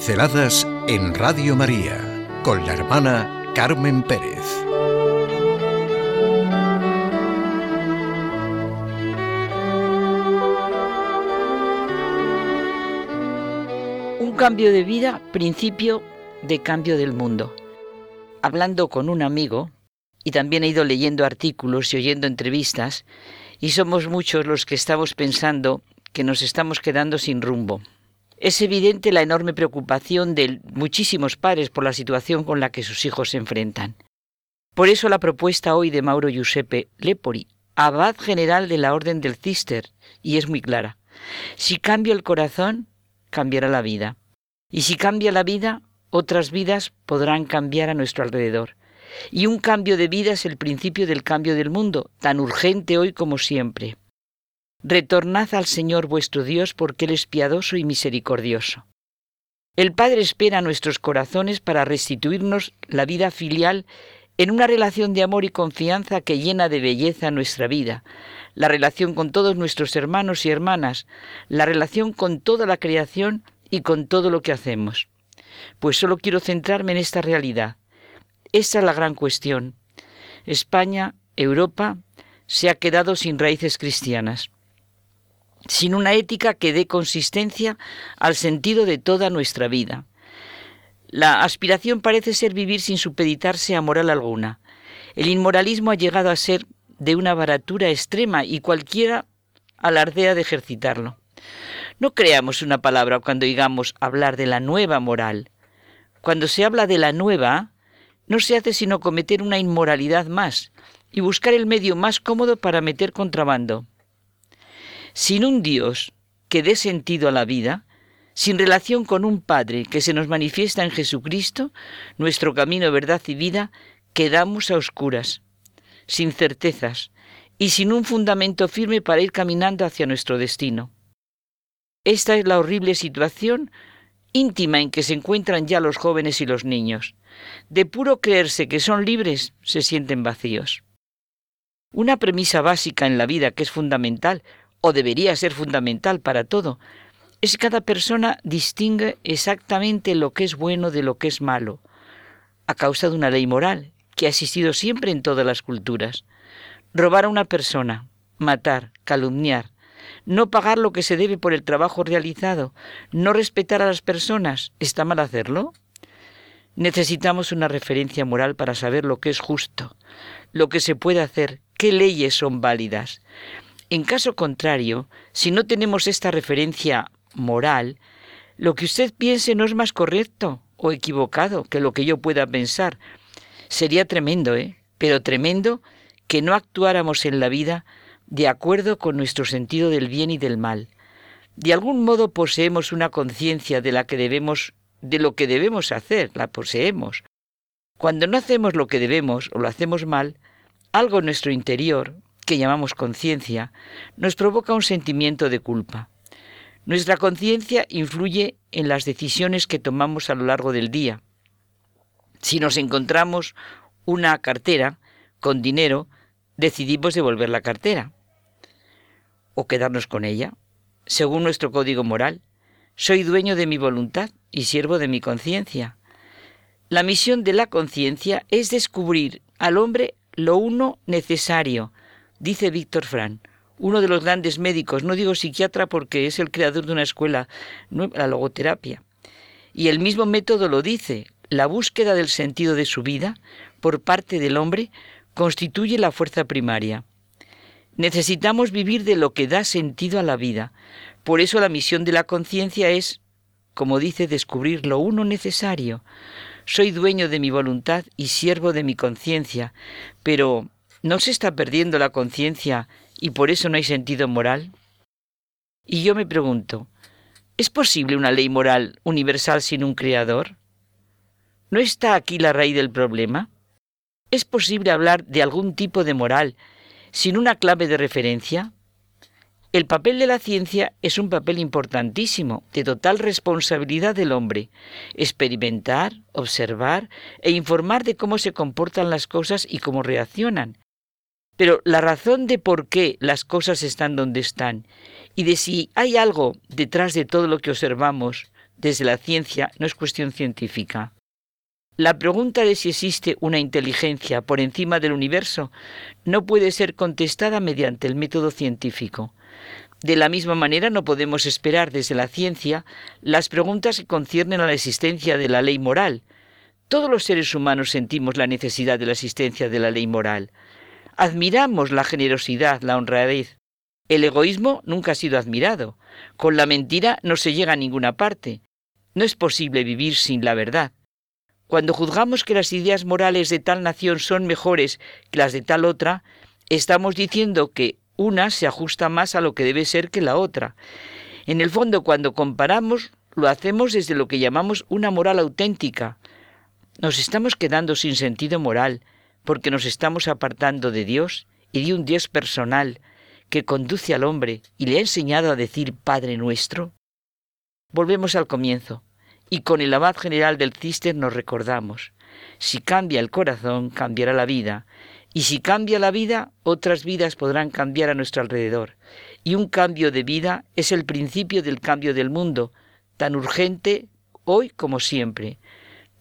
Pinceladas en Radio María con la hermana Carmen Pérez. Un cambio de vida, principio de cambio del mundo. Hablando con un amigo, y también he ido leyendo artículos y oyendo entrevistas, y somos muchos los que estamos pensando que nos estamos quedando sin rumbo. Es evidente la enorme preocupación de muchísimos padres por la situación con la que sus hijos se enfrentan. Por eso la propuesta hoy de Mauro Giuseppe Lepori, abad general de la Orden del Cister, y es muy clara. Si cambia el corazón, cambiará la vida. Y si cambia la vida, otras vidas podrán cambiar a nuestro alrededor. Y un cambio de vida es el principio del cambio del mundo, tan urgente hoy como siempre. Retornad al Señor vuestro Dios porque Él es piadoso y misericordioso. El Padre espera nuestros corazones para restituirnos la vida filial en una relación de amor y confianza que llena de belleza nuestra vida, la relación con todos nuestros hermanos y hermanas, la relación con toda la creación y con todo lo que hacemos. Pues solo quiero centrarme en esta realidad. Esa es la gran cuestión. España, Europa, se ha quedado sin raíces cristianas sin una ética que dé consistencia al sentido de toda nuestra vida. La aspiración parece ser vivir sin supeditarse a moral alguna. El inmoralismo ha llegado a ser de una baratura extrema y cualquiera alardea de ejercitarlo. No creamos una palabra cuando digamos hablar de la nueva moral. Cuando se habla de la nueva, no se hace sino cometer una inmoralidad más y buscar el medio más cómodo para meter contrabando. Sin un Dios que dé sentido a la vida, sin relación con un Padre que se nos manifiesta en Jesucristo, nuestro camino, verdad y vida, quedamos a oscuras, sin certezas y sin un fundamento firme para ir caminando hacia nuestro destino. Esta es la horrible situación íntima en que se encuentran ya los jóvenes y los niños. De puro creerse que son libres, se sienten vacíos. Una premisa básica en la vida que es fundamental o debería ser fundamental para todo, es que cada persona distingue exactamente lo que es bueno de lo que es malo, a causa de una ley moral que ha existido siempre en todas las culturas. Robar a una persona, matar, calumniar, no pagar lo que se debe por el trabajo realizado, no respetar a las personas, ¿está mal hacerlo? Necesitamos una referencia moral para saber lo que es justo, lo que se puede hacer, qué leyes son válidas. En caso contrario, si no tenemos esta referencia moral, lo que usted piense no es más correcto o equivocado que lo que yo pueda pensar. Sería tremendo, ¿eh? Pero tremendo que no actuáramos en la vida de acuerdo con nuestro sentido del bien y del mal. De algún modo poseemos una conciencia de la que debemos de lo que debemos hacer, la poseemos. Cuando no hacemos lo que debemos o lo hacemos mal, algo en nuestro interior, que llamamos conciencia, nos provoca un sentimiento de culpa. Nuestra conciencia influye en las decisiones que tomamos a lo largo del día. Si nos encontramos una cartera con dinero, decidimos devolver la cartera o quedarnos con ella. Según nuestro código moral, soy dueño de mi voluntad y siervo de mi conciencia. La misión de la conciencia es descubrir al hombre lo uno necesario, Dice Víctor Fran, uno de los grandes médicos, no digo psiquiatra porque es el creador de una escuela, la logoterapia. Y el mismo método lo dice, la búsqueda del sentido de su vida por parte del hombre constituye la fuerza primaria. Necesitamos vivir de lo que da sentido a la vida. Por eso la misión de la conciencia es, como dice, descubrir lo uno necesario. Soy dueño de mi voluntad y siervo de mi conciencia, pero ¿No se está perdiendo la conciencia y por eso no hay sentido moral? Y yo me pregunto, ¿es posible una ley moral universal sin un creador? ¿No está aquí la raíz del problema? ¿Es posible hablar de algún tipo de moral sin una clave de referencia? El papel de la ciencia es un papel importantísimo, de total responsabilidad del hombre. Experimentar, observar e informar de cómo se comportan las cosas y cómo reaccionan. Pero la razón de por qué las cosas están donde están y de si hay algo detrás de todo lo que observamos, desde la ciencia no es cuestión científica. La pregunta de si existe una inteligencia por encima del universo no puede ser contestada mediante el método científico. De la misma manera no podemos esperar desde la ciencia las preguntas que conciernen a la existencia de la ley moral. Todos los seres humanos sentimos la necesidad de la existencia de la ley moral. Admiramos la generosidad, la honradez. El egoísmo nunca ha sido admirado. Con la mentira no se llega a ninguna parte. No es posible vivir sin la verdad. Cuando juzgamos que las ideas morales de tal nación son mejores que las de tal otra, estamos diciendo que una se ajusta más a lo que debe ser que la otra. En el fondo, cuando comparamos, lo hacemos desde lo que llamamos una moral auténtica. Nos estamos quedando sin sentido moral porque nos estamos apartando de Dios y de un Dios personal que conduce al hombre y le ha enseñado a decir Padre nuestro. Volvemos al comienzo y con el abad general del Cister nos recordamos, si cambia el corazón, cambiará la vida, y si cambia la vida, otras vidas podrán cambiar a nuestro alrededor. Y un cambio de vida es el principio del cambio del mundo, tan urgente hoy como siempre.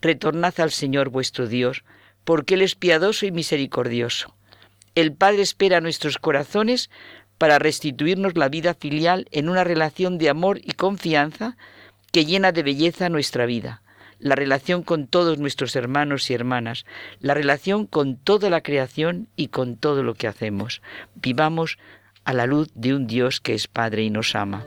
Retornad al Señor vuestro Dios, porque Él es piadoso y misericordioso. El Padre espera nuestros corazones para restituirnos la vida filial en una relación de amor y confianza que llena de belleza nuestra vida, la relación con todos nuestros hermanos y hermanas, la relación con toda la creación y con todo lo que hacemos. Vivamos a la luz de un Dios que es Padre y nos ama.